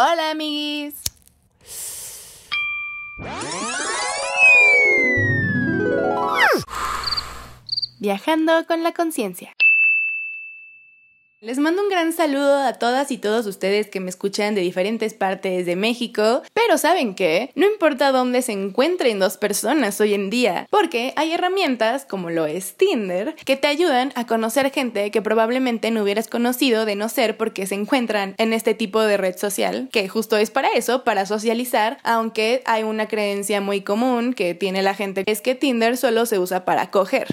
Hola, amiguis. Viajando con la conciencia. Les mando un gran saludo a todas y todos ustedes que me escuchan de diferentes partes de México, pero ¿saben qué? No importa dónde se encuentren dos personas hoy en día, porque hay herramientas como lo es Tinder que te ayudan a conocer gente que probablemente no hubieras conocido de no ser porque se encuentran en este tipo de red social, que justo es para eso, para socializar, aunque hay una creencia muy común que tiene la gente, es que Tinder solo se usa para coger.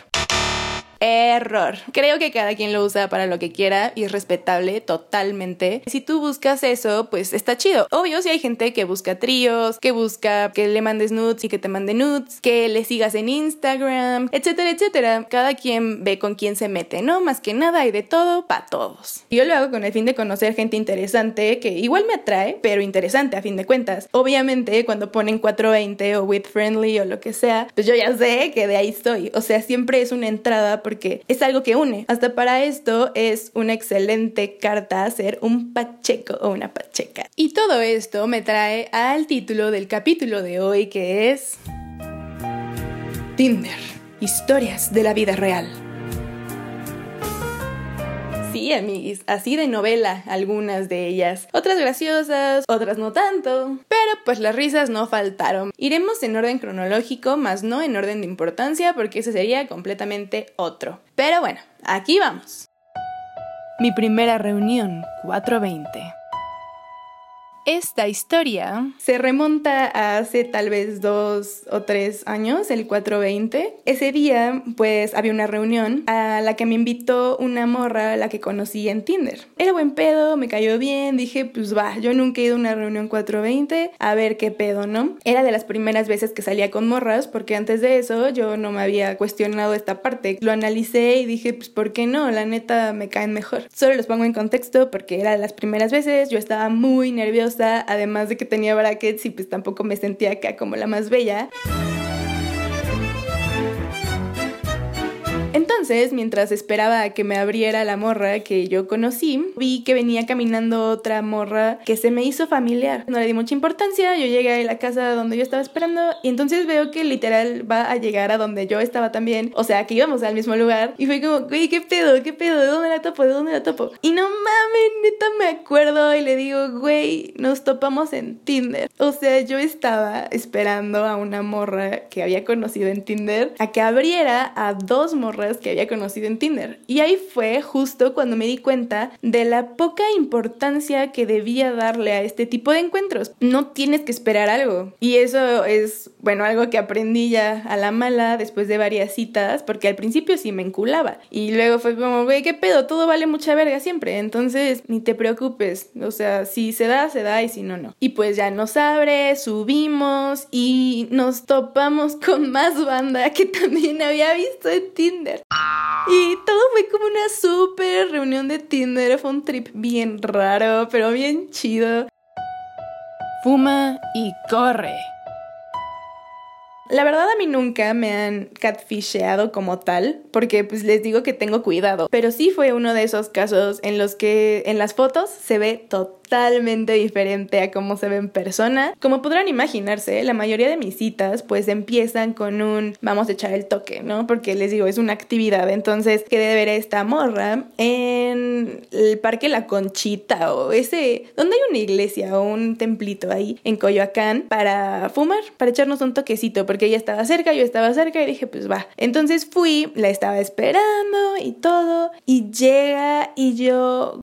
Error. Creo que cada quien lo usa para lo que quiera y es respetable totalmente. Si tú buscas eso, pues está chido. Obvio, si hay gente que busca tríos, que busca que le mandes nudes y que te mande nudes, que le sigas en Instagram, etcétera, etcétera. Cada quien ve con quién se mete, ¿no? Más que nada hay de todo para todos. Yo lo hago con el fin de conocer gente interesante que igual me atrae, pero interesante a fin de cuentas. Obviamente, cuando ponen 420 o with friendly o lo que sea, pues yo ya sé que de ahí estoy. O sea, siempre es una entrada porque es algo que une. Hasta para esto es una excelente carta ser un pacheco o una pacheca. Y todo esto me trae al título del capítulo de hoy que es Tinder, historias de la vida real. Sí, amigos, así de novela algunas de ellas. Otras graciosas, otras no tanto. Pero pues las risas no faltaron. Iremos en orden cronológico, más no en orden de importancia, porque ese sería completamente otro. Pero bueno, aquí vamos. Mi primera reunión, 420. Esta historia se remonta a hace tal vez dos o tres años, el 420. Ese día, pues había una reunión a la que me invitó una morra a la que conocí en Tinder. Era buen pedo, me cayó bien, dije, pues va, yo nunca he ido a una reunión 420, a ver qué pedo, ¿no? Era de las primeras veces que salía con morras, porque antes de eso yo no me había cuestionado esta parte. Lo analicé y dije, pues, ¿por qué no? La neta me caen mejor. Solo los pongo en contexto porque era de las primeras veces, yo estaba muy nerviosa además de que tenía brackets y pues tampoco me sentía acá como la más bella. Entonces, mientras esperaba a que me abriera la morra que yo conocí, vi que venía caminando otra morra que se me hizo familiar. No le di mucha importancia, yo llegué a la casa donde yo estaba esperando y entonces veo que literal va a llegar a donde yo estaba también, o sea, que íbamos al mismo lugar y fue como, güey, ¿qué pedo? ¿Qué pedo? ¿De dónde la topo? ¿De dónde la topo? Y no mames, neta me acuerdo y le digo, güey, nos topamos en Tinder. O sea, yo estaba esperando a una morra que había conocido en Tinder a que abriera a dos morras que había conocido en Tinder. Y ahí fue justo cuando me di cuenta de la poca importancia que debía darle a este tipo de encuentros. No tienes que esperar algo. Y eso es, bueno, algo que aprendí ya a la mala después de varias citas, porque al principio sí me enculaba. Y luego fue como, güey, ¿qué pedo? Todo vale mucha verga siempre. Entonces, ni te preocupes. O sea, si se da, se da y si no, no. Y pues ya nos abre, subimos y nos topamos con más banda que también había visto en Tinder. Y todo fue como una super reunión de Tinder. Fue un trip bien raro, pero bien chido. Fuma y corre. La verdad a mí nunca me han catfisheado como tal, porque pues les digo que tengo cuidado, pero sí fue uno de esos casos en los que en las fotos se ve totalmente diferente a cómo se ve en persona. Como podrán imaginarse, la mayoría de mis citas pues empiezan con un vamos a echar el toque, ¿no? Porque les digo, es una actividad, entonces quedé de ver a esta morra en el Parque La Conchita o ese, donde hay una iglesia o un templito ahí en Coyoacán para fumar, para echarnos un toquecito porque ella estaba cerca, yo estaba cerca y dije, pues va. Entonces fui, la estaba esperando y todo, y llega y yo...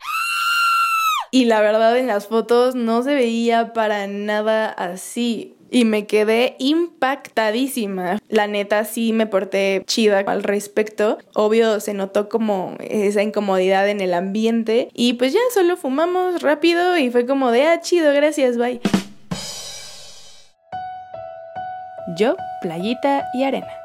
Y la verdad en las fotos no se veía para nada así. Y me quedé impactadísima. La neta sí me porté chida al respecto. Obvio se notó como esa incomodidad en el ambiente. Y pues ya solo fumamos rápido y fue como de, ah, chido, gracias, bye. Yo, playita y arena.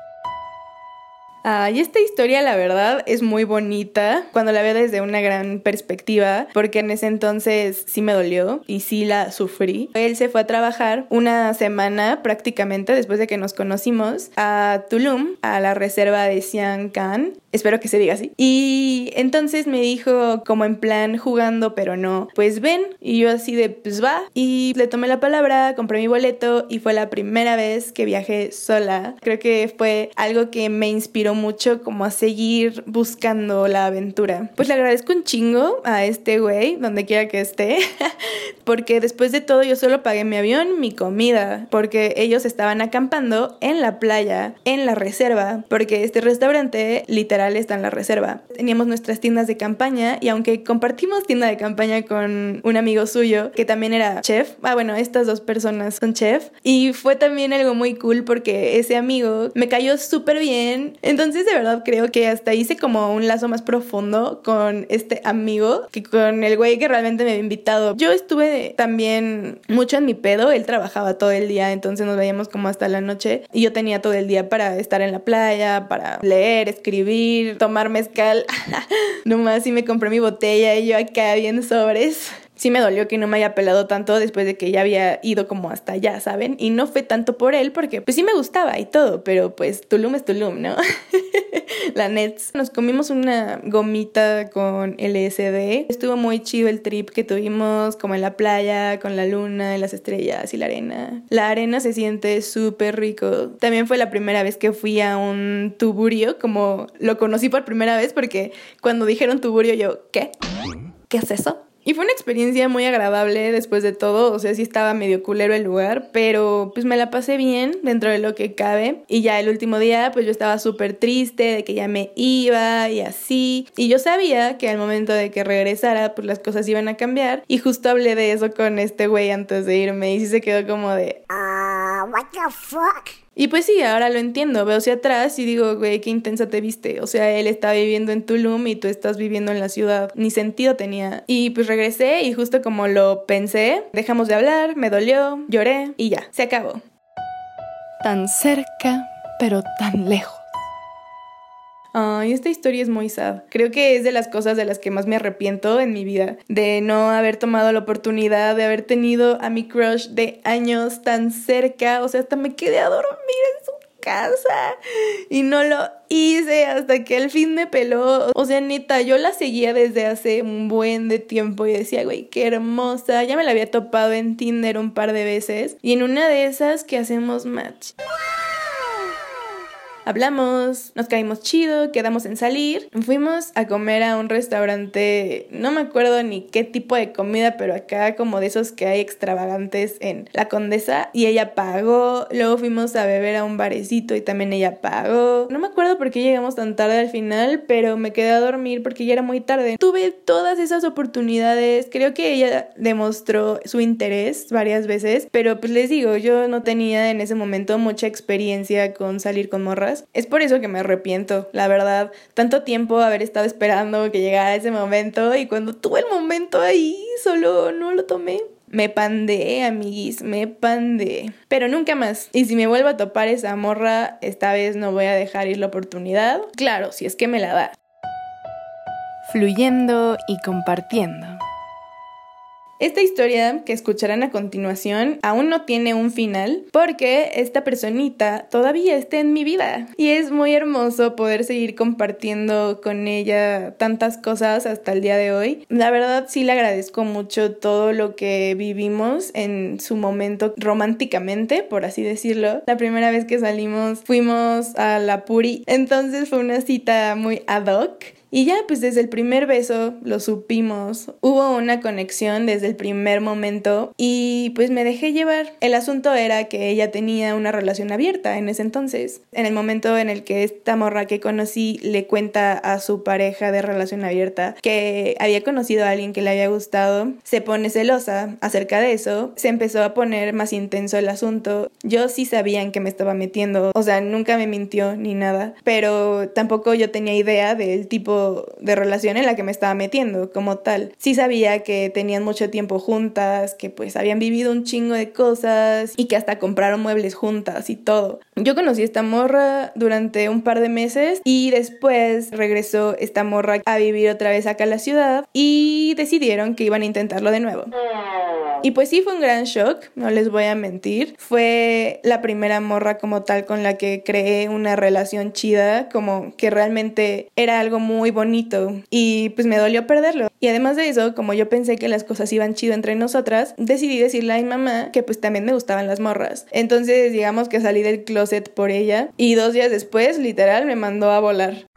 Ah, y esta historia, la verdad, es muy bonita cuando la veo desde una gran perspectiva, porque en ese entonces sí me dolió y sí la sufrí. Él se fue a trabajar una semana prácticamente después de que nos conocimos a Tulum, a la reserva de Sian Khan Espero que se diga así. Y entonces me dijo, como en plan jugando, pero no, pues ven. Y yo así de, pues va. Y le tomé la palabra, compré mi boleto y fue la primera vez que viajé sola. Creo que fue algo que me inspiró mucho como a seguir buscando la aventura. Pues le agradezco un chingo a este güey, donde quiera que esté, porque después de todo yo solo pagué mi avión, mi comida, porque ellos estaban acampando en la playa, en la reserva, porque este restaurante literal está en la reserva. Teníamos nuestras tiendas de campaña y aunque compartimos tienda de campaña con un amigo suyo que también era chef, ah bueno, estas dos personas son chef y fue también algo muy cool porque ese amigo me cayó súper bien, entonces de verdad creo que hasta hice como un lazo más profundo con este amigo que con el güey que realmente me había invitado. Yo estuve también mucho en mi pedo, él trabajaba todo el día, entonces nos veíamos como hasta la noche y yo tenía todo el día para estar en la playa, para leer, escribir, tomar mezcal. Nomás y me compré mi botella y yo acá bien sobres sí me dolió que no me haya pelado tanto después de que ya había ido como hasta allá, ¿saben? Y no fue tanto por él, porque pues sí me gustaba y todo, pero pues Tulum es Tulum, ¿no? La Nets. Nos comimos una gomita con LSD. Estuvo muy chido el trip que tuvimos como en la playa, con la luna, las estrellas y la arena. La arena se siente súper rico. También fue la primera vez que fui a un tuburio, como lo conocí por primera vez, porque cuando dijeron tuburio yo, ¿qué? ¿Qué es eso? Y fue una experiencia muy agradable después de todo, o sea, sí estaba medio culero el lugar, pero pues me la pasé bien dentro de lo que cabe. Y ya el último día, pues yo estaba súper triste de que ya me iba y así. Y yo sabía que al momento de que regresara, pues las cosas iban a cambiar. Y justo hablé de eso con este güey antes de irme y sí se quedó como de... Ah, what the fuck? Y pues sí, ahora lo entiendo, veo hacia atrás y digo, güey, qué intensa te viste. O sea, él está viviendo en Tulum y tú estás viviendo en la ciudad. Ni sentido tenía. Y pues regresé y justo como lo pensé, dejamos de hablar, me dolió, lloré y ya, se acabó. Tan cerca, pero tan lejos. Ay, esta historia es muy sad. Creo que es de las cosas de las que más me arrepiento en mi vida. De no haber tomado la oportunidad de haber tenido a mi crush de años tan cerca. O sea, hasta me quedé a dormir en su casa y no lo hice hasta que el fin me peló. O sea, neta, yo la seguía desde hace un buen de tiempo y decía, güey, qué hermosa. Ya me la había topado en Tinder un par de veces y en una de esas que hacemos match hablamos, nos caímos chido, quedamos en salir. Fuimos a comer a un restaurante, no me acuerdo ni qué tipo de comida, pero acá como de esos que hay extravagantes en La Condesa. Y ella pagó. Luego fuimos a beber a un barecito y también ella pagó. No me acuerdo por qué llegamos tan tarde al final, pero me quedé a dormir porque ya era muy tarde. Tuve todas esas oportunidades. Creo que ella demostró su interés varias veces, pero pues les digo, yo no tenía en ese momento mucha experiencia con salir con morras. Es por eso que me arrepiento, la verdad. Tanto tiempo haber estado esperando que llegara ese momento y cuando tuve el momento ahí, solo no lo tomé. Me pandé, amiguis, me pandé. Pero nunca más. Y si me vuelvo a topar esa morra, esta vez no voy a dejar ir la oportunidad. Claro, si es que me la da. Fluyendo y compartiendo. Esta historia que escucharán a continuación aún no tiene un final porque esta personita todavía está en mi vida y es muy hermoso poder seguir compartiendo con ella tantas cosas hasta el día de hoy. La verdad sí le agradezco mucho todo lo que vivimos en su momento románticamente, por así decirlo. La primera vez que salimos fuimos a la Puri, entonces fue una cita muy ad hoc y ya, pues desde el primer beso lo supimos, hubo una conexión desde el primer momento y pues me dejé llevar. El asunto era que ella tenía una relación abierta en ese entonces. En el momento en el que esta morra que conocí le cuenta a su pareja de relación abierta que había conocido a alguien que le había gustado, se pone celosa acerca de eso, se empezó a poner más intenso el asunto. Yo sí sabía en qué me estaba metiendo, o sea, nunca me mintió ni nada, pero tampoco yo tenía idea del tipo de relación en la que me estaba metiendo como tal. Sí sabía que tenían mucho tiempo juntas, que pues habían vivido un chingo de cosas y que hasta compraron muebles juntas y todo. Yo conocí a esta morra durante un par de meses y después regresó esta morra a vivir otra vez acá a la ciudad y decidieron que iban a intentarlo de nuevo. Y pues sí fue un gran shock, no les voy a mentir. Fue la primera morra como tal con la que creé una relación chida, como que realmente era algo muy bonito y pues me dolió perderlo. Y además de eso, como yo pensé que las cosas iban chido entre nosotras, decidí decirle a mi mamá que pues también me gustaban las morras. Entonces digamos que salí del closet por ella y dos días después literal me mandó a volar.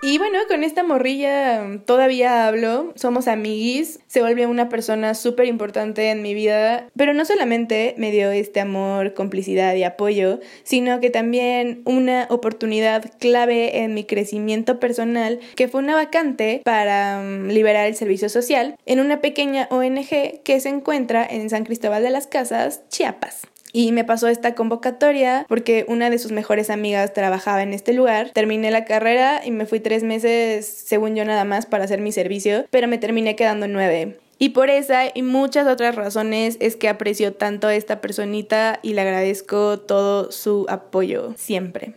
Y bueno, con esta morrilla todavía hablo, somos amiguis, se volvió una persona súper importante en mi vida, pero no solamente me dio este amor, complicidad y apoyo, sino que también una oportunidad clave en mi crecimiento personal, que fue una vacante para mm, liberar el servicio social en una pequeña ONG que se encuentra en San Cristóbal de las Casas, Chiapas. Y me pasó esta convocatoria porque una de sus mejores amigas trabajaba en este lugar. Terminé la carrera y me fui tres meses, según yo nada más, para hacer mi servicio, pero me terminé quedando nueve. Y por esa y muchas otras razones es que aprecio tanto a esta personita y le agradezco todo su apoyo siempre.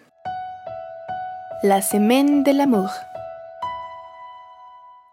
La semaine de l'amour.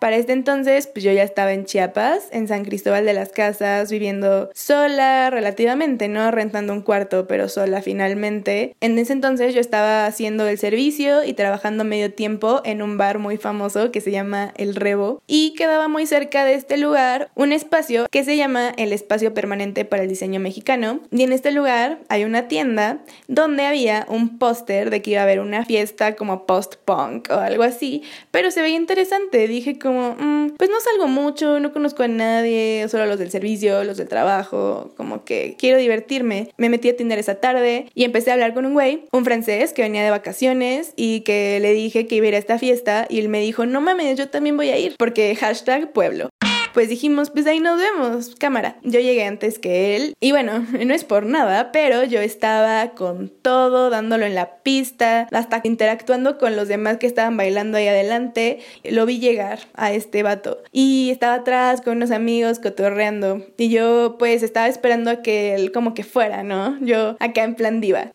Para este entonces, pues yo ya estaba en Chiapas, en San Cristóbal de las Casas, viviendo sola relativamente, ¿no? Rentando un cuarto, pero sola finalmente. En ese entonces yo estaba haciendo el servicio y trabajando medio tiempo en un bar muy famoso que se llama El Rebo y quedaba muy cerca de este lugar un espacio que se llama el Espacio Permanente para el Diseño Mexicano. Y en este lugar hay una tienda donde había un póster de que iba a haber una fiesta como post-punk o algo así, pero se veía interesante. Dije como, mm, pues no salgo mucho, no conozco a nadie, solo los del servicio, los del trabajo, como que quiero divertirme. Me metí a Tinder esa tarde y empecé a hablar con un güey, un francés que venía de vacaciones y que le dije que iba a ir a esta fiesta y él me dijo, no mames, yo también voy a ir, porque hashtag pueblo pues dijimos, pues ahí nos vemos, cámara. Yo llegué antes que él y bueno, no es por nada, pero yo estaba con todo, dándolo en la pista, hasta interactuando con los demás que estaban bailando ahí adelante. Lo vi llegar a este vato y estaba atrás con unos amigos cotorreando y yo pues estaba esperando a que él como que fuera, ¿no? Yo acá en plan diva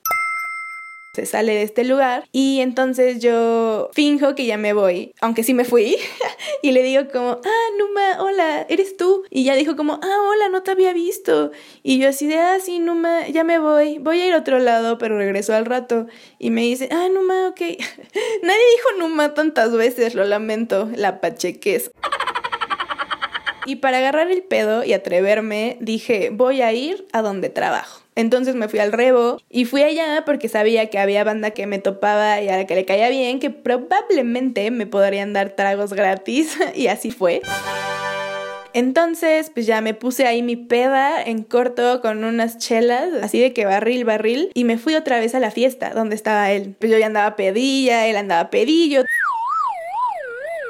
se sale de este lugar y entonces yo finjo que ya me voy, aunque sí me fui, y le digo como, ah, Numa, hola, ¿eres tú? Y ya dijo como, ah, hola, no te había visto. Y yo así de, ah, sí, Numa, ya me voy, voy a ir a otro lado, pero regreso al rato. Y me dice, ah, Numa, ok. Nadie dijo Numa tantas veces, lo lamento, la pacheques. Y para agarrar el pedo y atreverme, dije, voy a ir a donde trabajo. Entonces me fui al Rebo y fui allá porque sabía que había banda que me topaba y a la que le caía bien, que probablemente me podrían dar tragos gratis y así fue. Entonces, pues ya me puse ahí mi peda en corto con unas chelas, así de que barril, barril, y me fui otra vez a la fiesta donde estaba él. Pues yo ya andaba pedilla, él andaba pedillo.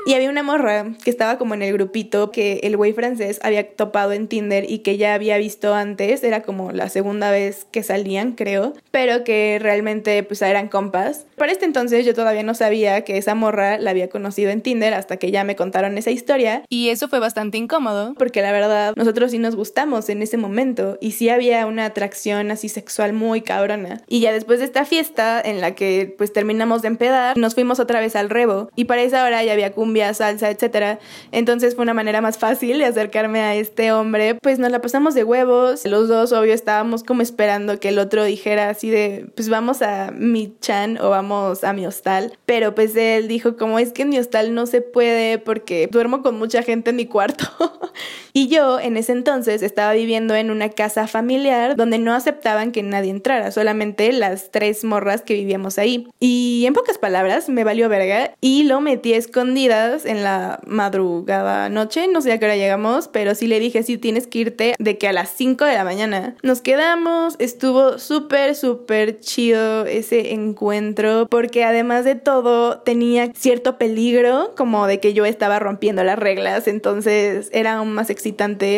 Y había una morra que estaba como en el grupito que el güey francés había topado en Tinder y que ya había visto antes, era como la segunda vez que salían, creo, pero que realmente pues eran compas. Para este entonces yo todavía no sabía que esa morra la había conocido en Tinder hasta que ya me contaron esa historia. Y eso fue bastante incómodo. Porque la verdad nosotros sí nos gustamos en ese momento. Y sí había una atracción así sexual muy cabrona. Y ya después de esta fiesta en la que pues terminamos de empedar, nos fuimos otra vez al Rebo y para esa hora ya había salsa, etcétera. Entonces fue una manera más fácil de acercarme a este hombre. Pues nos la pasamos de huevos. Los dos, obvio, estábamos como esperando que el otro dijera así de, pues vamos a mi chan o vamos a mi hostal. Pero pues él dijo como es que en mi hostal no se puede porque duermo con mucha gente en mi cuarto. y yo en ese entonces estaba viviendo en una casa familiar donde no aceptaban que nadie entrara, solamente las tres morras que vivíamos ahí. Y en pocas palabras me valió verga y lo metí escondida en la madrugada noche, no sé a qué hora llegamos, pero sí le dije, sí, tienes que irte de que a las 5 de la mañana. Nos quedamos, estuvo súper, súper chido ese encuentro, porque además de todo tenía cierto peligro, como de que yo estaba rompiendo las reglas, entonces era aún más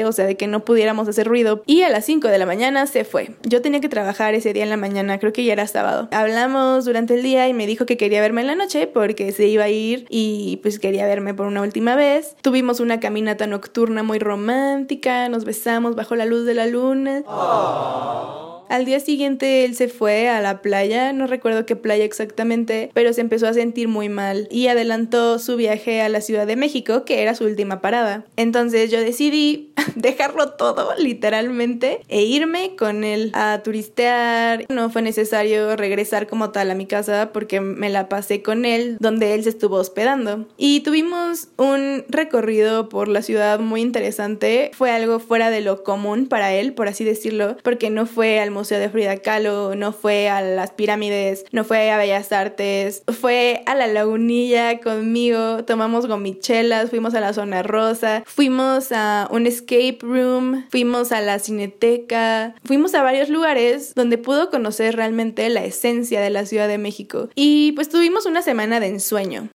o sea, de que no pudiéramos hacer ruido. Y a las 5 de la mañana se fue. Yo tenía que trabajar ese día en la mañana, creo que ya era sábado. Hablamos durante el día y me dijo que quería verme en la noche porque se iba a ir y pues quería verme por una última vez. Tuvimos una caminata nocturna muy romántica, nos besamos bajo la luz de la luna. Al día siguiente él se fue a la playa, no recuerdo qué playa exactamente, pero se empezó a sentir muy mal y adelantó su viaje a la Ciudad de México, que era su última parada. Entonces yo decidí dejarlo todo, literalmente, e irme con él a turistear. No fue necesario regresar como tal a mi casa porque me la pasé con él, donde él se estuvo hospedando. Y tuvimos un recorrido por la ciudad muy interesante. Fue algo fuera de lo común para él, por así decirlo, porque no fue al Museo de Frida Kahlo, no fue a las pirámides, no fue a Bellas Artes, fue a la lagunilla conmigo, tomamos gomichelas, fuimos a la zona rosa, fuimos a un escape room, fuimos a la cineteca, fuimos a varios lugares donde pudo conocer realmente la esencia de la Ciudad de México. Y pues tuvimos una semana de ensueño.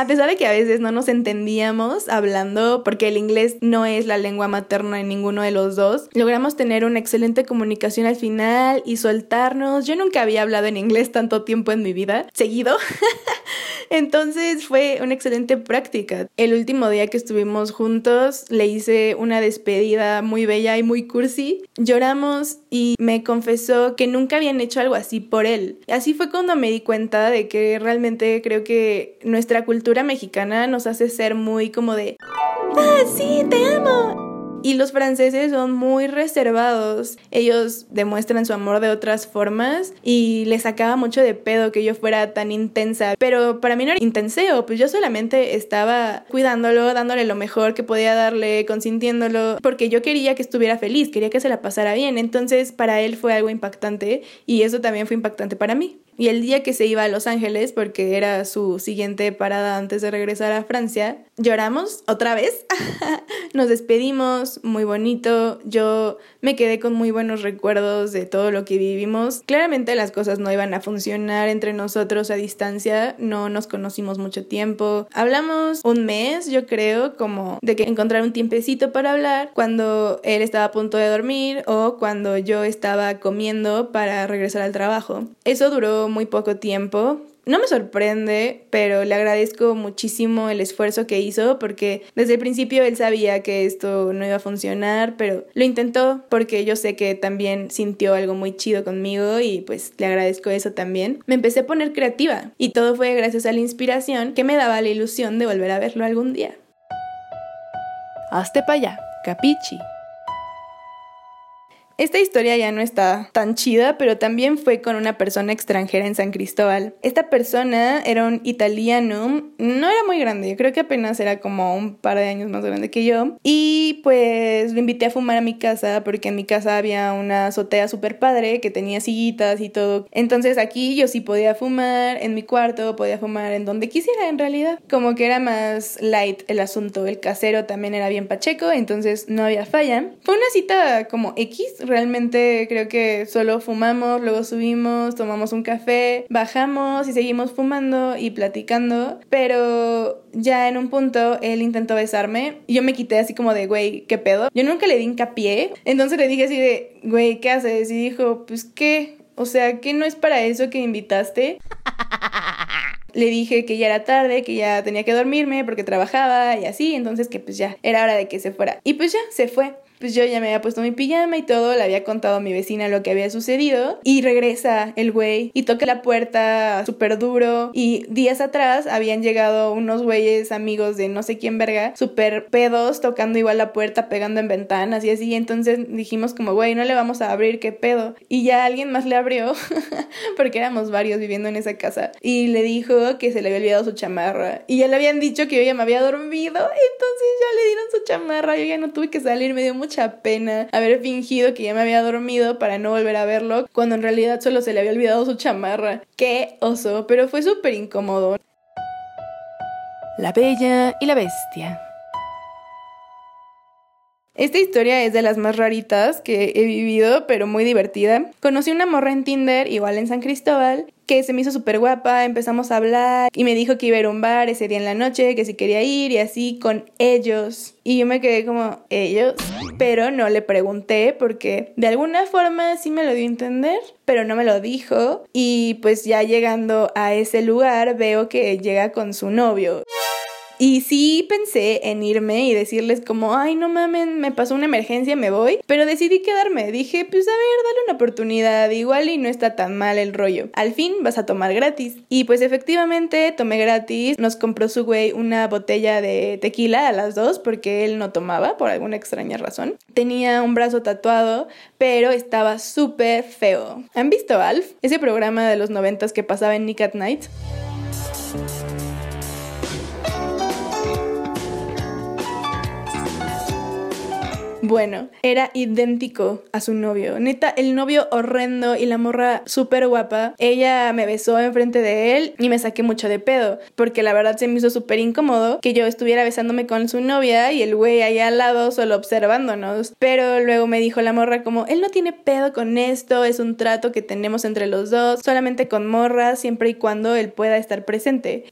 A pesar de que a veces no nos entendíamos hablando, porque el inglés no es la lengua materna en ninguno de los dos, logramos tener una excelente comunicación al final y soltarnos. Yo nunca había hablado en inglés tanto tiempo en mi vida, seguido. Entonces fue una excelente práctica. El último día que estuvimos juntos le hice una despedida muy bella y muy cursi. Lloramos y me confesó que nunca habían hecho algo así por él. Así fue cuando me di cuenta de que realmente creo que nuestra cultura cultura mexicana nos hace ser muy como de, ah, sí, te amo. Y los franceses son muy reservados. Ellos demuestran su amor de otras formas y les sacaba mucho de pedo que yo fuera tan intensa. Pero para mí no era intenseo, pues yo solamente estaba cuidándolo, dándole lo mejor que podía darle, consintiéndolo, porque yo quería que estuviera feliz, quería que se la pasara bien. Entonces para él fue algo impactante y eso también fue impactante para mí. Y el día que se iba a Los Ángeles, porque era su siguiente parada antes de regresar a Francia, lloramos otra vez. Nos despedimos, muy bonito. Yo me quedé con muy buenos recuerdos de todo lo que vivimos. Claramente las cosas no iban a funcionar entre nosotros a distancia, no nos conocimos mucho tiempo. Hablamos un mes, yo creo, como de que encontrar un tiempecito para hablar cuando él estaba a punto de dormir o cuando yo estaba comiendo para regresar al trabajo. Eso duró muy poco tiempo. No me sorprende, pero le agradezco muchísimo el esfuerzo que hizo porque desde el principio él sabía que esto no iba a funcionar, pero lo intentó porque yo sé que también sintió algo muy chido conmigo y pues le agradezco eso también. Me empecé a poner creativa y todo fue gracias a la inspiración que me daba la ilusión de volver a verlo algún día. Hazte para allá, capichi. Esta historia ya no está tan chida, pero también fue con una persona extranjera en San Cristóbal. Esta persona era un italiano, no era muy grande, creo que apenas era como un par de años más grande que yo. Y pues lo invité a fumar a mi casa porque en mi casa había una azotea súper padre que tenía sillitas y todo. Entonces aquí yo sí podía fumar, en mi cuarto podía fumar en donde quisiera en realidad. Como que era más light el asunto, el casero también era bien pacheco, entonces no había falla. Fue una cita como X, realmente creo que solo fumamos, luego subimos, tomamos un café, bajamos y seguimos fumando y platicando, pero ya en un punto él intentó besarme y yo me quité así como de, güey, ¿qué pedo? Yo nunca le di hincapié, entonces le dije así de, güey, ¿qué haces? Y dijo, pues, ¿qué? O sea, ¿qué no es para eso que invitaste? Le dije que ya era tarde, que ya tenía que dormirme porque trabajaba y así, entonces que pues ya era hora de que se fuera. Y pues ya, se fue pues yo ya me había puesto mi pijama y todo, le había contado a mi vecina lo que había sucedido y regresa el güey y toca la puerta súper duro y días atrás habían llegado unos güeyes amigos de no sé quién verga, súper pedos, tocando igual la puerta, pegando en ventanas y así, entonces dijimos como, güey, no le vamos a abrir, qué pedo. Y ya alguien más le abrió, porque éramos varios viviendo en esa casa, y le dijo que se le había olvidado su chamarra y ya le habían dicho que yo ya me había dormido, entonces ya le dieron su chamarra, yo ya no tuve que salir, me dio mucho mucha pena haber fingido que ya me había dormido para no volver a verlo, cuando en realidad solo se le había olvidado su chamarra. Qué oso, pero fue súper incómodo. La Bella y la Bestia. Esta historia es de las más raritas que he vivido, pero muy divertida. Conocí una morra en Tinder, igual en San Cristóbal, que se me hizo súper guapa, empezamos a hablar y me dijo que iba a ir a un bar ese día en la noche, que si quería ir y así con ellos. Y yo me quedé como, ellos, pero no le pregunté porque de alguna forma sí me lo dio a entender, pero no me lo dijo. Y pues ya llegando a ese lugar veo que llega con su novio. Y sí pensé en irme y decirles como, ay, no mamen, me pasó una emergencia, me voy. Pero decidí quedarme. Dije, pues a ver, dale una oportunidad, igual y no está tan mal el rollo. Al fin vas a tomar gratis. Y pues efectivamente tomé gratis. Nos compró su güey una botella de tequila a las dos porque él no tomaba por alguna extraña razón. Tenía un brazo tatuado, pero estaba súper feo. ¿Han visto Alf? Ese programa de los noventas que pasaba en Nick at Night. Bueno, era idéntico a su novio. Neta, el novio horrendo y la morra súper guapa. Ella me besó enfrente de él y me saqué mucho de pedo. Porque la verdad se me hizo súper incómodo que yo estuviera besándome con su novia y el güey ahí al lado solo observándonos. Pero luego me dijo la morra como, él no tiene pedo con esto, es un trato que tenemos entre los dos, solamente con morra, siempre y cuando él pueda estar presente.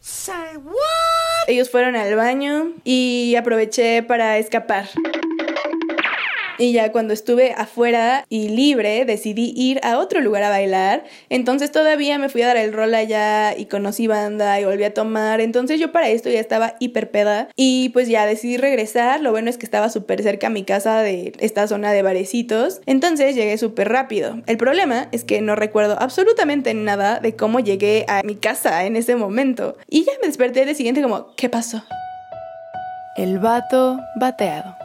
Ellos fueron al baño y aproveché para escapar. Y ya cuando estuve afuera y libre, decidí ir a otro lugar a bailar. Entonces todavía me fui a dar el rol allá y conocí banda y volví a tomar. Entonces yo para esto ya estaba hiper peda. Y pues ya decidí regresar. Lo bueno es que estaba súper cerca a mi casa de esta zona de barecitos. Entonces llegué súper rápido. El problema es que no recuerdo absolutamente nada de cómo llegué a mi casa en ese momento. Y ya me desperté el siguiente como, ¿qué pasó? El vato bateado.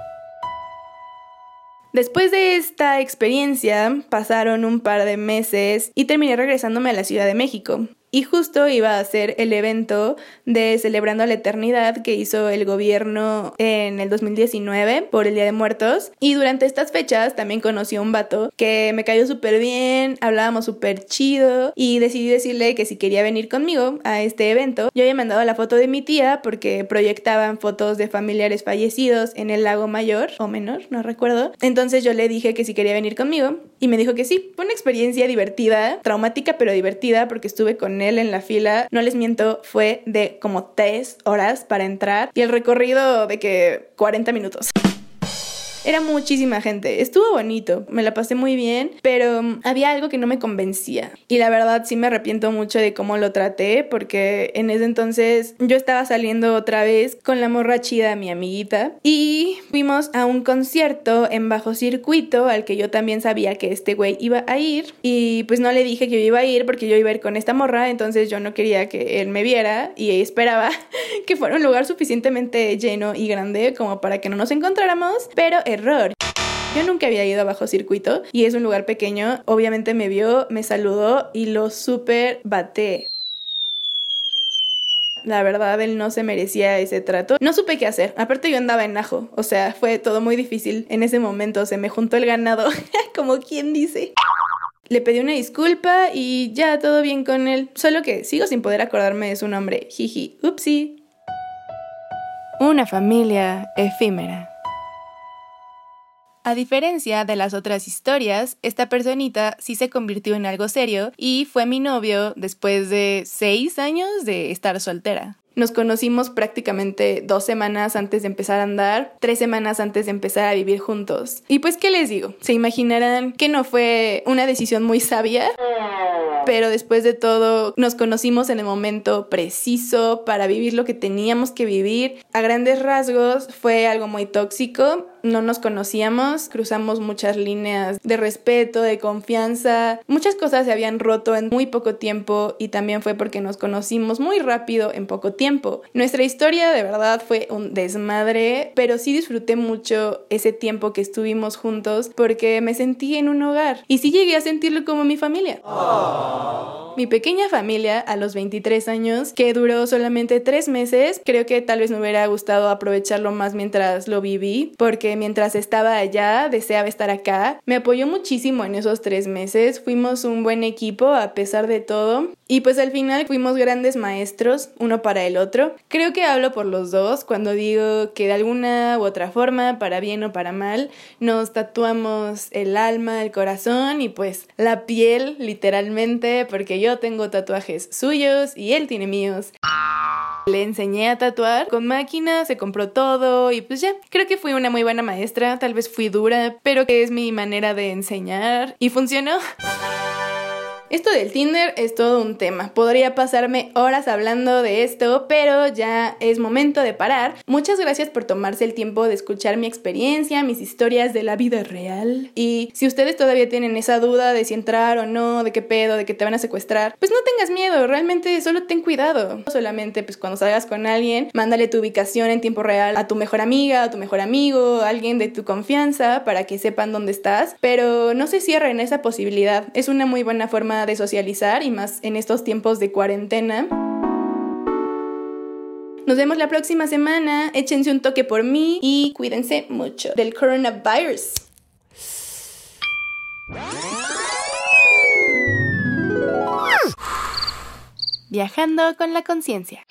Después de esta experiencia pasaron un par de meses y terminé regresándome a la Ciudad de México. Y justo iba a ser el evento de Celebrando la Eternidad que hizo el gobierno en el 2019 por el Día de Muertos. Y durante estas fechas también conocí a un vato que me cayó súper bien, hablábamos súper chido y decidí decirle que si quería venir conmigo a este evento. Yo había mandado la foto de mi tía porque proyectaban fotos de familiares fallecidos en el lago mayor o menor, no recuerdo. Entonces yo le dije que si quería venir conmigo y me dijo que sí. Fue una experiencia divertida, traumática pero divertida porque estuve con en la fila, no les miento, fue de como tres horas para entrar y el recorrido de que 40 minutos. Era muchísima gente. Estuvo bonito, me la pasé muy bien, pero mm, había algo que no me convencía. Y la verdad sí me arrepiento mucho de cómo lo traté, porque en ese entonces yo estaba saliendo otra vez con la morra chida, mi amiguita, y fuimos a un concierto en bajo circuito al que yo también sabía que este güey iba a ir. Y pues no le dije que yo iba a ir porque yo iba a ir con esta morra, entonces yo no quería que él me viera y esperaba que fuera un lugar suficientemente lleno y grande como para que no nos encontráramos, pero error. Yo nunca había ido a bajo circuito y es un lugar pequeño. Obviamente me vio, me saludó y lo súper baté. La verdad, él no se merecía ese trato. No supe qué hacer. Aparte yo andaba en ajo. O sea, fue todo muy difícil. En ese momento se me juntó el ganado, como quien dice. Le pedí una disculpa y ya todo bien con él. Solo que sigo sin poder acordarme de su nombre. Jiji. Upsi. Una familia efímera. A diferencia de las otras historias, esta personita sí se convirtió en algo serio y fue mi novio después de seis años de estar soltera. Nos conocimos prácticamente dos semanas antes de empezar a andar, tres semanas antes de empezar a vivir juntos. Y pues, ¿qué les digo? Se imaginarán que no fue una decisión muy sabia, pero después de todo nos conocimos en el momento preciso para vivir lo que teníamos que vivir. A grandes rasgos fue algo muy tóxico, no nos conocíamos, cruzamos muchas líneas de respeto, de confianza, muchas cosas se habían roto en muy poco tiempo y también fue porque nos conocimos muy rápido en poco tiempo. Nuestra historia de verdad fue un desmadre, pero sí disfruté mucho ese tiempo que estuvimos juntos porque me sentí en un hogar y sí llegué a sentirlo como mi familia. Mi pequeña familia a los 23 años, que duró solamente tres meses, creo que tal vez me hubiera gustado aprovecharlo más mientras lo viví, porque mientras estaba allá deseaba estar acá. Me apoyó muchísimo en esos tres meses, fuimos un buen equipo a pesar de todo y pues al final fuimos grandes maestros, uno para el otro. Creo que hablo por los dos cuando digo que de alguna u otra forma, para bien o para mal, nos tatuamos el alma, el corazón y pues la piel literalmente porque yo tengo tatuajes suyos y él tiene míos. Le enseñé a tatuar con máquina, se compró todo y pues ya. Creo que fui una muy buena maestra, tal vez fui dura, pero que es mi manera de enseñar y funcionó. Esto del Tinder es todo un tema. Podría pasarme horas hablando de esto, pero ya es momento de parar. Muchas gracias por tomarse el tiempo de escuchar mi experiencia, mis historias de la vida real. Y si ustedes todavía tienen esa duda de si entrar o no, de qué pedo, de que te van a secuestrar, pues no tengas miedo, realmente solo ten cuidado. Solamente pues cuando salgas con alguien, mándale tu ubicación en tiempo real a tu mejor amiga, a tu mejor amigo, a alguien de tu confianza para que sepan dónde estás, pero no se cierren esa posibilidad. Es una muy buena de socializar y más en estos tiempos de cuarentena. Nos vemos la próxima semana. Échense un toque por mí y cuídense mucho del coronavirus. Viajando con la conciencia.